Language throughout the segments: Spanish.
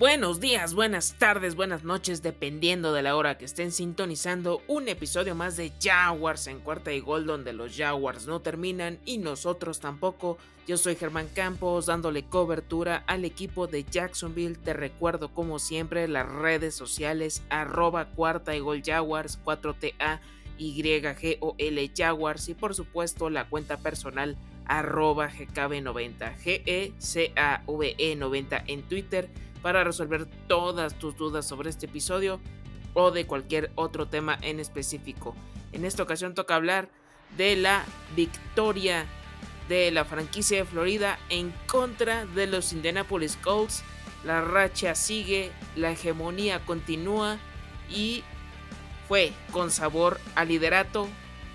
Buenos días, buenas tardes, buenas noches, dependiendo de la hora que estén sintonizando un episodio más de Jaguars en cuarta y gol donde los Jaguars no terminan y nosotros tampoco. Yo soy Germán Campos dándole cobertura al equipo de Jacksonville. Te recuerdo como siempre las redes sociales arroba cuarta y gol Jaguars 4TA YGOL Jaguars y por supuesto la cuenta personal arroba GKB90 GECAVE 90 en Twitter para resolver todas tus dudas sobre este episodio o de cualquier otro tema en específico. En esta ocasión toca hablar de la victoria de la franquicia de Florida en contra de los Indianapolis Colts. La racha sigue, la hegemonía continúa y fue con sabor a liderato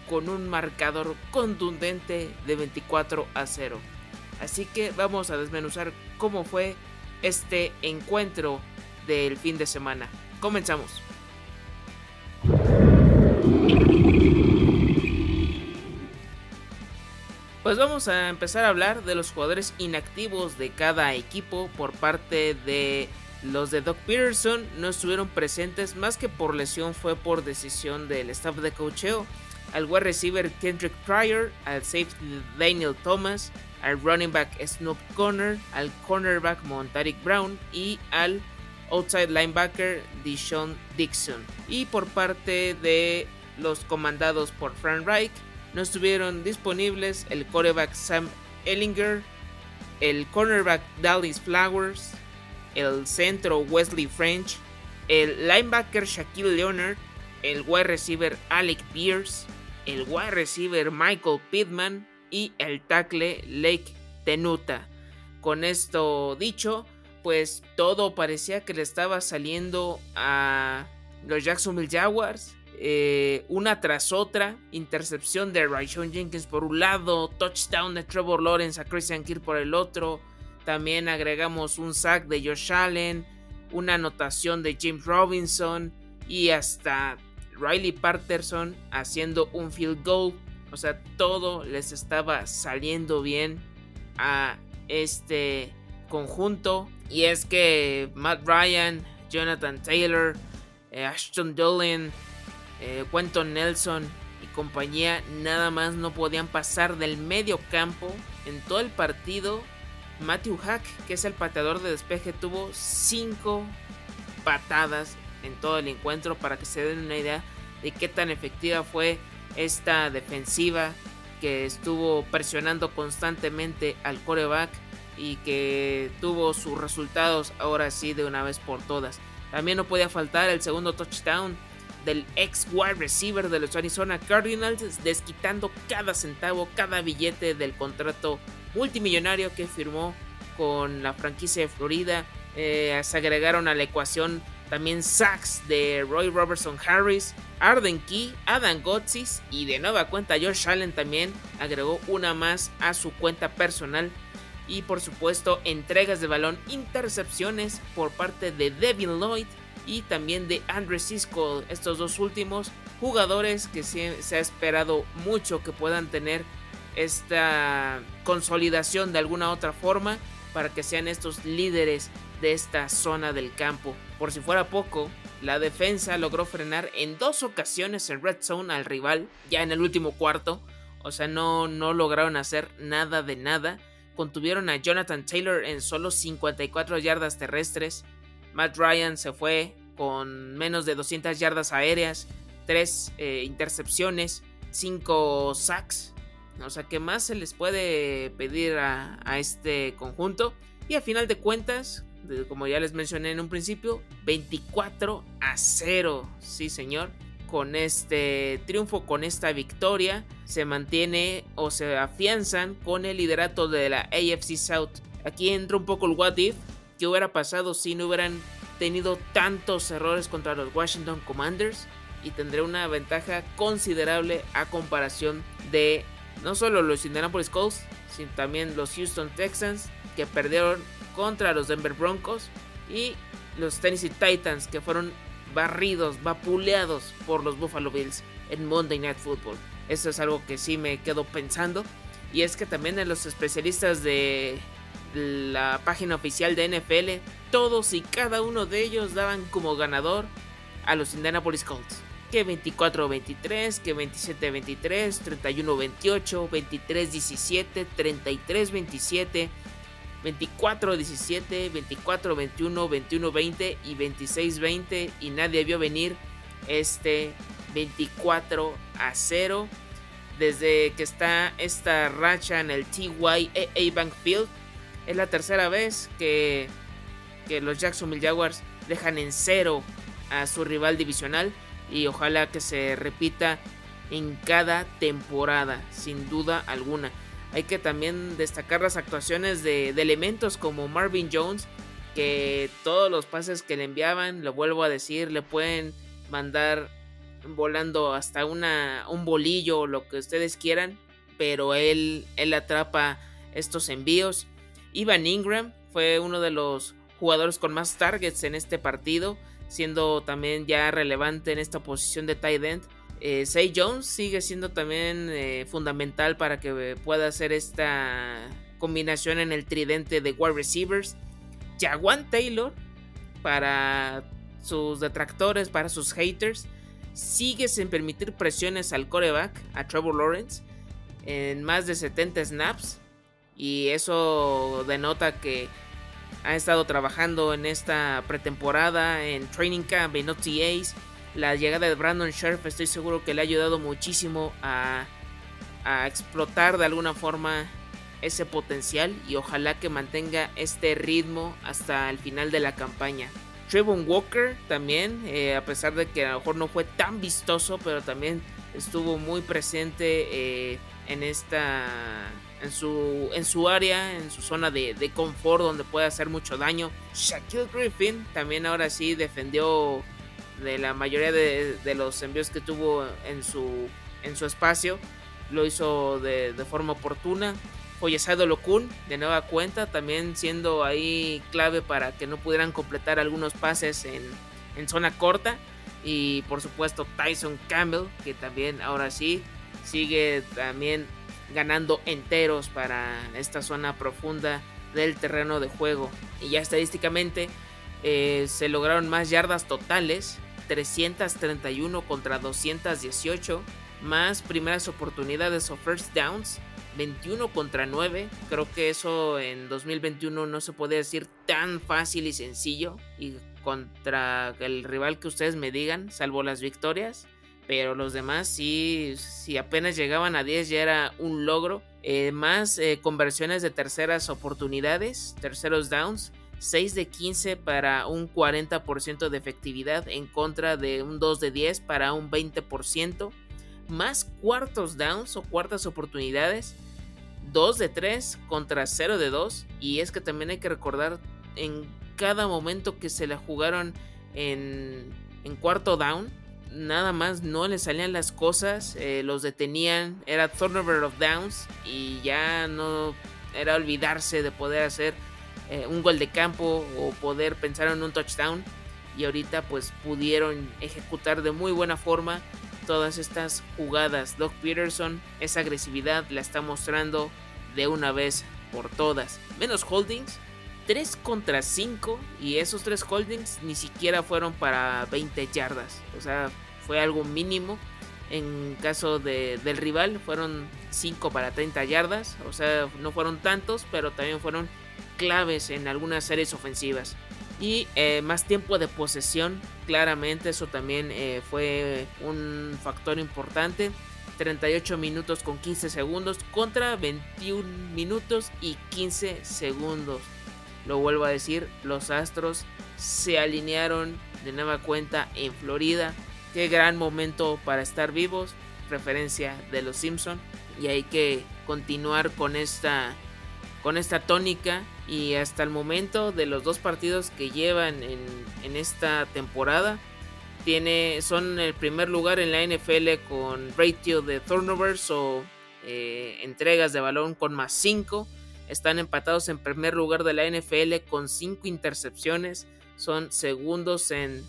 con un marcador contundente de 24 a 0. Así que vamos a desmenuzar cómo fue este encuentro del fin de semana. Comenzamos. Pues vamos a empezar a hablar de los jugadores inactivos de cada equipo por parte de los de Doc Peterson. No estuvieron presentes más que por lesión, fue por decisión del staff de cocheo. Al wide receiver Kendrick Pryor, al safety Daniel Thomas, al running back Snoop Conner, al cornerback Montaric Brown y al outside linebacker Deshaun Dixon. Y por parte de los comandados por Frank Reich, no estuvieron disponibles el quarterback Sam Ellinger, el cornerback Dallas Flowers, el centro Wesley French, el linebacker Shaquille Leonard, el wide receiver Alec Pierce, el wide receiver Michael Pittman y el tackle Lake Tenuta. Con esto dicho, pues todo parecía que le estaba saliendo a los Jacksonville Jaguars. Eh, una tras otra, intercepción de Rayshon Jenkins por un lado, touchdown de Trevor Lawrence a Christian Kirk por el otro. También agregamos un sack de Josh Allen, una anotación de James Robinson y hasta Riley Patterson haciendo un field goal. O sea, todo les estaba saliendo bien a este conjunto. Y es que Matt Ryan, Jonathan Taylor, eh, Ashton Dolan, eh, Quentin Nelson y compañía nada más no podían pasar del medio campo en todo el partido. Matthew Hack, que es el pateador de despeje, tuvo 5 patadas en todo el encuentro para que se den una idea de qué tan efectiva fue esta defensiva que estuvo presionando constantemente al coreback y que tuvo sus resultados ahora sí de una vez por todas. También no podía faltar el segundo touchdown del ex wide receiver de los Arizona Cardinals, desquitando cada centavo, cada billete del contrato multimillonario que firmó con la franquicia de Florida. Eh, se agregaron a la ecuación también sacks de Roy Robertson Harris, Arden Key, Adam Gotsis y de nueva cuenta Josh Allen también agregó una más a su cuenta personal. Y por supuesto entregas de balón, intercepciones por parte de Devin Lloyd y también de Andre Sisco. Estos dos últimos jugadores que se, se ha esperado mucho que puedan tener esta consolidación de alguna otra forma para que sean estos líderes de esta zona del campo. Por si fuera poco, la defensa logró frenar en dos ocasiones en red zone al rival, ya en el último cuarto. O sea, no, no lograron hacer nada de nada. Contuvieron a Jonathan Taylor en solo 54 yardas terrestres. Matt Ryan se fue con menos de 200 yardas aéreas, 3 eh, intercepciones, 5 sacks. O sea, ¿qué más se les puede pedir a, a este conjunto? Y a final de cuentas, como ya les mencioné en un principio, 24 a 0. Sí, señor. Con este triunfo, con esta victoria, se mantiene o se afianzan con el liderato de la AFC South. Aquí entra un poco el what if. ¿Qué hubiera pasado si no hubieran tenido tantos errores contra los Washington Commanders? Y tendré una ventaja considerable a comparación de no solo los Indianapolis Colts, sino también los Houston Texans, que perdieron contra los Denver Broncos y los Tennessee Titans que fueron barridos, vapuleados por los Buffalo Bills en Monday Night Football. Eso es algo que sí me quedo pensando. Y es que también en los especialistas de la página oficial de NFL, todos y cada uno de ellos daban como ganador a los Indianapolis Colts. Que 24-23, que 27-23, 31-28, 23-17, 33-27, 24-17, 24-21, 21-20 y 26-20 y nadie vio venir este 24 a 0 desde que está esta racha en el TYAA Bank Field. Es la tercera vez que, que los Jacksonville Jaguars dejan en cero a su rival divisional y ojalá que se repita en cada temporada, sin duda alguna. Hay que también destacar las actuaciones de, elementos como Marvin Jones, que todos los pases que le enviaban, lo vuelvo a decir, le pueden mandar volando hasta un bolillo o lo que ustedes quieran, pero él, él atrapa estos envíos. Ivan Ingram fue uno de los jugadores con más targets en este partido, siendo también ya relevante en esta posición de tight end. Eh, Say Jones sigue siendo también eh, fundamental para que pueda hacer esta combinación en el tridente de wide receivers. Jaguan Taylor para sus detractores, para sus haters, sigue sin permitir presiones al coreback, a Trevor Lawrence, en más de 70 snaps. Y eso denota que ha estado trabajando en esta pretemporada, en training camp, en OTAs. La llegada de Brandon Scherf estoy seguro que le ha ayudado muchísimo a, a explotar de alguna forma ese potencial y ojalá que mantenga este ritmo hasta el final de la campaña. Trevon Walker también, eh, a pesar de que a lo mejor no fue tan vistoso, pero también estuvo muy presente eh, en esta. En su, en su área, en su zona de, confort donde puede hacer mucho daño. Shaquille Griffin también ahora sí defendió de la mayoría de, los envíos que tuvo en su, en su espacio. Lo hizo de, de forma oportuna. Oyesado Lokun de nueva cuenta, también siendo ahí clave para que no pudieran completar algunos pases en, zona corta. Y por supuesto Tyson Campbell, que también ahora sí sigue también ganando enteros para esta zona profunda del terreno de juego. Y ya estadísticamente eh, se lograron más yardas totales, 331 contra 218, más primeras oportunidades o first downs, 21 contra 9. Creo que eso en 2021 no se puede decir tan fácil y sencillo. Y contra el rival que ustedes me digan, salvo las victorias. Pero los demás si apenas llegaban a 10 ya era un logro. Eh, más eh, conversiones de terceras oportunidades, terceros downs. 6 de 15 para un 40% de efectividad en contra de un 2 de 10 para un 20%. Más cuartos downs o cuartas oportunidades 2 de 3 contra 0 de 2. Y es que también hay que recordar en cada momento que se la jugaron en, en cuarto down. Nada más no le salían las cosas, eh, los detenían, era turnover of downs y ya no era olvidarse de poder hacer eh, un gol de campo o poder pensar en un touchdown. Y ahorita pues pudieron ejecutar de muy buena forma todas estas jugadas. Doc Peterson, esa agresividad la está mostrando de una vez por todas. Menos holdings, 3 contra 5 y esos 3 holdings ni siquiera fueron para 20 yardas. O sea, fue algo mínimo. En caso de, del rival fueron 5 para 30 yardas. O sea, no fueron tantos, pero también fueron claves en algunas series ofensivas. Y eh, más tiempo de posesión, claramente eso también eh, fue un factor importante. 38 minutos con 15 segundos contra 21 minutos y 15 segundos. Lo vuelvo a decir, los Astros se alinearon de nueva cuenta en Florida. Qué gran momento para estar vivos, referencia de los Simpson y hay que continuar con esta con esta tónica y hasta el momento de los dos partidos que llevan en, en esta temporada tiene, son el primer lugar en la NFL con ratio de turnovers o eh, entregas de balón con más 5. Están empatados en primer lugar de la NFL con 5 intercepciones. Son segundos en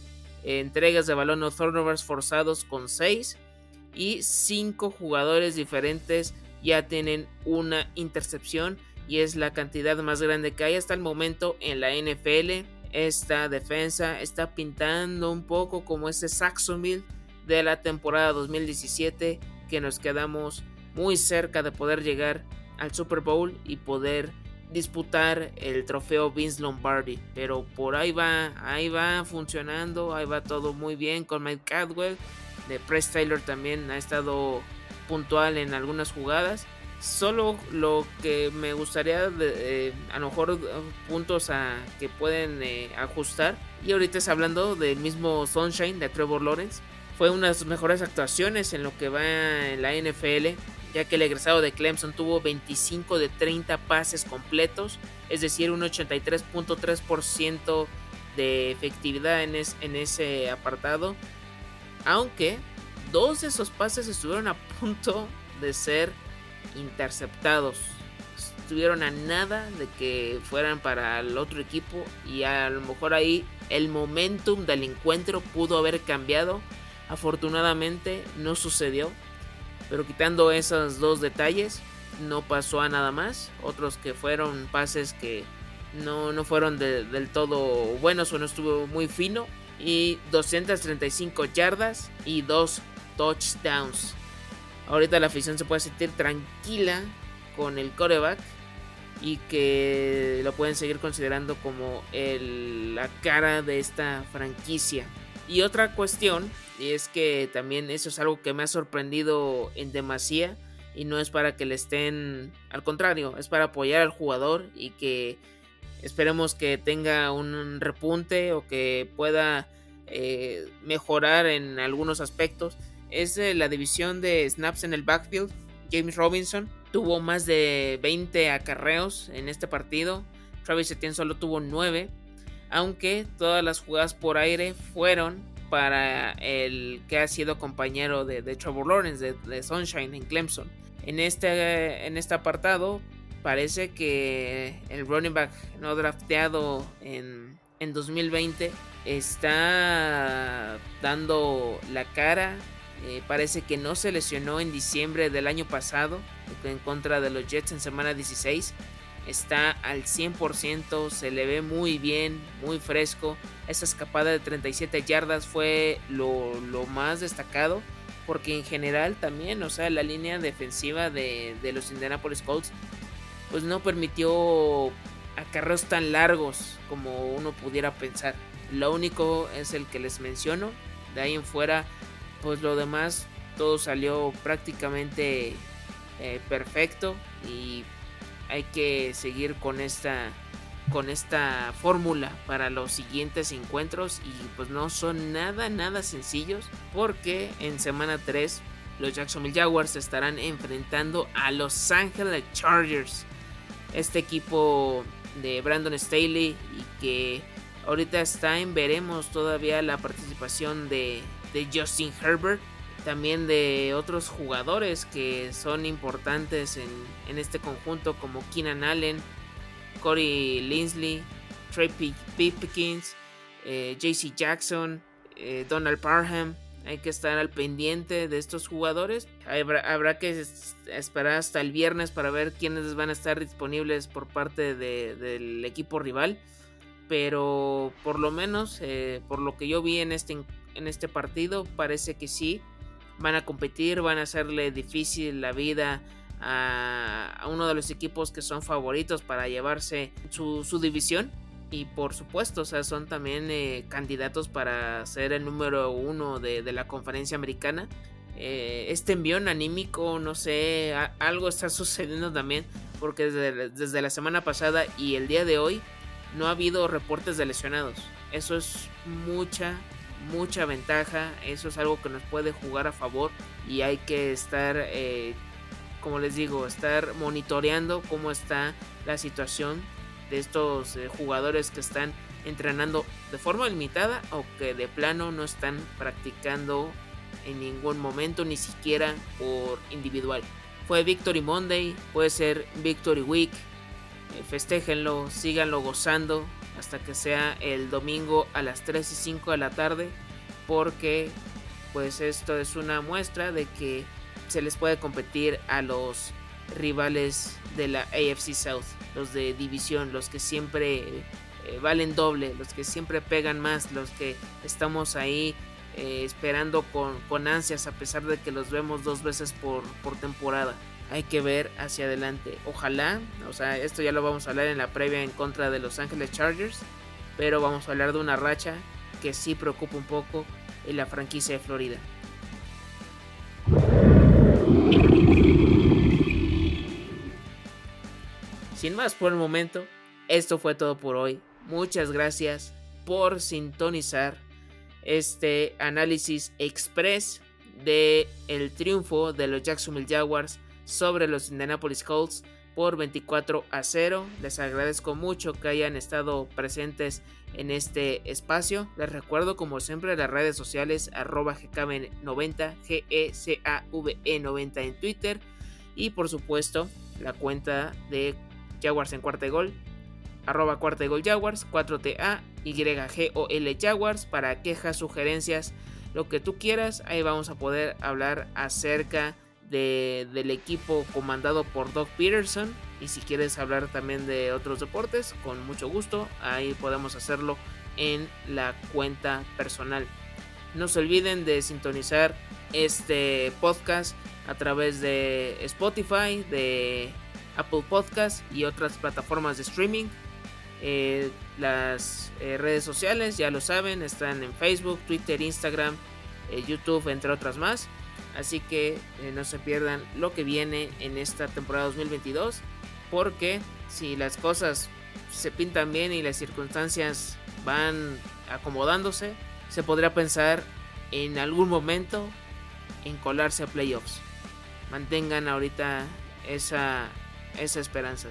entregas de balón o turnovers forzados con 6. Y 5 jugadores diferentes ya tienen una intercepción. y es la cantidad más grande que hay hasta el momento en la NFL. Esta defensa está pintando un poco como ese Saxonville de la temporada 2017 que nos quedamos muy cerca de poder llegar al Super Bowl y poder disputar el trofeo Vince Lombardi. Pero por ahí va, ahí va funcionando, ahí va todo muy bien con Mike Cadwell. De Press Taylor también ha estado puntual en algunas jugadas. Solo lo que me gustaría, eh, a lo mejor puntos a, que pueden eh, ajustar. Y ahorita es hablando del mismo Sunshine de Trevor Lawrence. Fue una de sus mejores actuaciones en lo que va en la NFL ya que el egresado de Clemson tuvo 25 de 30 pases completos, es decir, un 83.3% de efectividad en, ese apartado, aunque dos de esos pases estuvieron a punto de ser interceptados. Estuvieron a nada de que fueran para el otro equipo y a lo mejor ahí el momentum del encuentro pudo haber cambiado. Afortunadamente no sucedió pero quitando esos dos detalles, no pasó a nada más. Otros que fueron pases que no, no fueron del todo buenos o no estuvo muy fino. Y 235 yardas y 2 touchdowns. Ahorita la afición se puede sentir tranquila con el coreback y que lo pueden seguir considerando como el, la cara de esta franquicia. Y otra cuestión y es que también eso es algo que me ha sorprendido en demasía. Y no es para que le estén. Al contrario, es para apoyar al jugador y que esperemos que tenga un repunte o que pueda eh, mejorar en algunos aspectos. Es la división de snaps en el backfield. James Robinson tuvo más de 20 acarreos en este partido. Travis Etienne solo tuvo 9. Aunque todas las jugadas por aire fueron para el que ha sido compañero de, de Trevor Lawrence, de, Sunshine en Clemson. En este, en este apartado parece que el running back no drafteado en, en 2020 está dando la cara. Eh, parece que no se lesionó en diciembre del año pasado en contra de los Jets en semana 16 está al 100%, se le ve muy bien, muy fresco. Esa escapada de 37 yardas fue lo, más destacado, porque en general también, o sea, la línea defensiva de, los Indianapolis Colts, pues no permitió acarreos tan largos como uno pudiera pensar. Lo único es el que les menciono, de ahí en fuera, pues lo demás todo salió prácticamente eh, perfecto y hay que seguir con esta con esta fórmula para los siguientes encuentros. Y pues no son nada nada sencillos porque en semana 3 los Jacksonville Jaguars estarán enfrentando a Los Angeles Chargers. Este equipo de Brandon Staley y que ahorita está en veremos todavía la participación de, de Justin Herbert también de otros jugadores que son importantes en, este conjunto como Keenan Allen, Corey Linsley, Trey Pipkins, eh, JC Jackson, eh, Donald Parham. Hay que estar al pendiente de estos jugadores. Habrá, que esperar hasta el viernes para ver quiénes van a estar disponibles por parte del equipo rival. Pero por lo menos, eh, por lo que yo vi en este, en este partido, parece que sí van a competir, van a hacerle difícil la vida a, uno de los equipos que son favoritos para llevarse su, división. Y por supuesto, o sea, son también eh, candidatos para ser el número uno de, la conferencia americana. Eh, este envión anímico, no sé, algo está sucediendo también, porque desde, desde la semana pasada y el día de hoy no ha habido reportes de lesionados. Eso es mucha, mucha ventaja, eso es algo que nos puede jugar a favor y hay que estar, eh, como les digo, estar monitoreando cómo está la situación de estos eh, jugadores que están entrenando de forma limitada o que de plano no están practicando en ningún momento, ni siquiera por individual. Fue Victory Monday, puede ser Victory Week, festéjenlo, síganlo gozando, hasta que sea el domingo a las 3 y 5 de la tarde porque pues esto es una muestra de que se les puede competir a los rivales de la AFC South, los de división, los que siempre eh, valen doble, los que siempre pegan más, los que estamos ahí eh, esperando con, con, ansias a pesar de que los vemos dos veces por, por temporada. Hay que ver hacia adelante. Ojalá, o sea, esto ya lo vamos a hablar en la previa en contra de Los Ángeles Chargers, pero vamos a hablar de una racha que sí preocupa un poco en la franquicia de Florida. Sin más por el momento, esto fue todo por hoy. Muchas gracias por sintonizar este análisis express de el triunfo de los Jacksonville Jaguars sobre los Indianapolis Colts por 24 a 0. Les agradezco mucho que hayan estado presentes en este espacio. Les recuerdo como siempre las redes sociales arroba GKV90, G-E-C-A-V-E 90 en Twitter y por supuesto la cuenta de Jaguars en cuarta gol arroba cuarta gol Jaguars, 4TA, YGOL Jaguars, para quejas, sugerencias, lo que tú quieras. Ahí vamos a poder hablar acerca de, del equipo comandado por Doug Peterson. Y si quieres hablar también de otros deportes, con mucho gusto, ahí podemos hacerlo en la cuenta personal. No se olviden de sintonizar este podcast a través de Spotify, de Apple Podcast y otras plataformas de streaming. Eh, las eh, redes sociales, ya lo saben, están en Facebook, Twitter, Instagram, eh, YouTube, entre otras más. Así que no se pierdan lo que viene en esta temporada 2022. Porque si las cosas se pintan bien y las circunstancias van acomodándose, se podría pensar en algún momento en colarse a playoffs. Mantengan ahorita esa esa esperanza.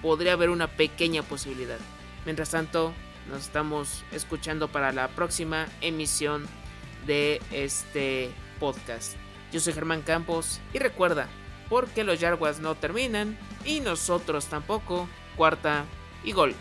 podría haber una pequeña posibilidad. Mientras tanto, nos estamos escuchando para la próxima emisión de este podcast. Yo soy Germán Campos y recuerda, porque los Jaguars no terminan y nosotros tampoco, cuarta y gol.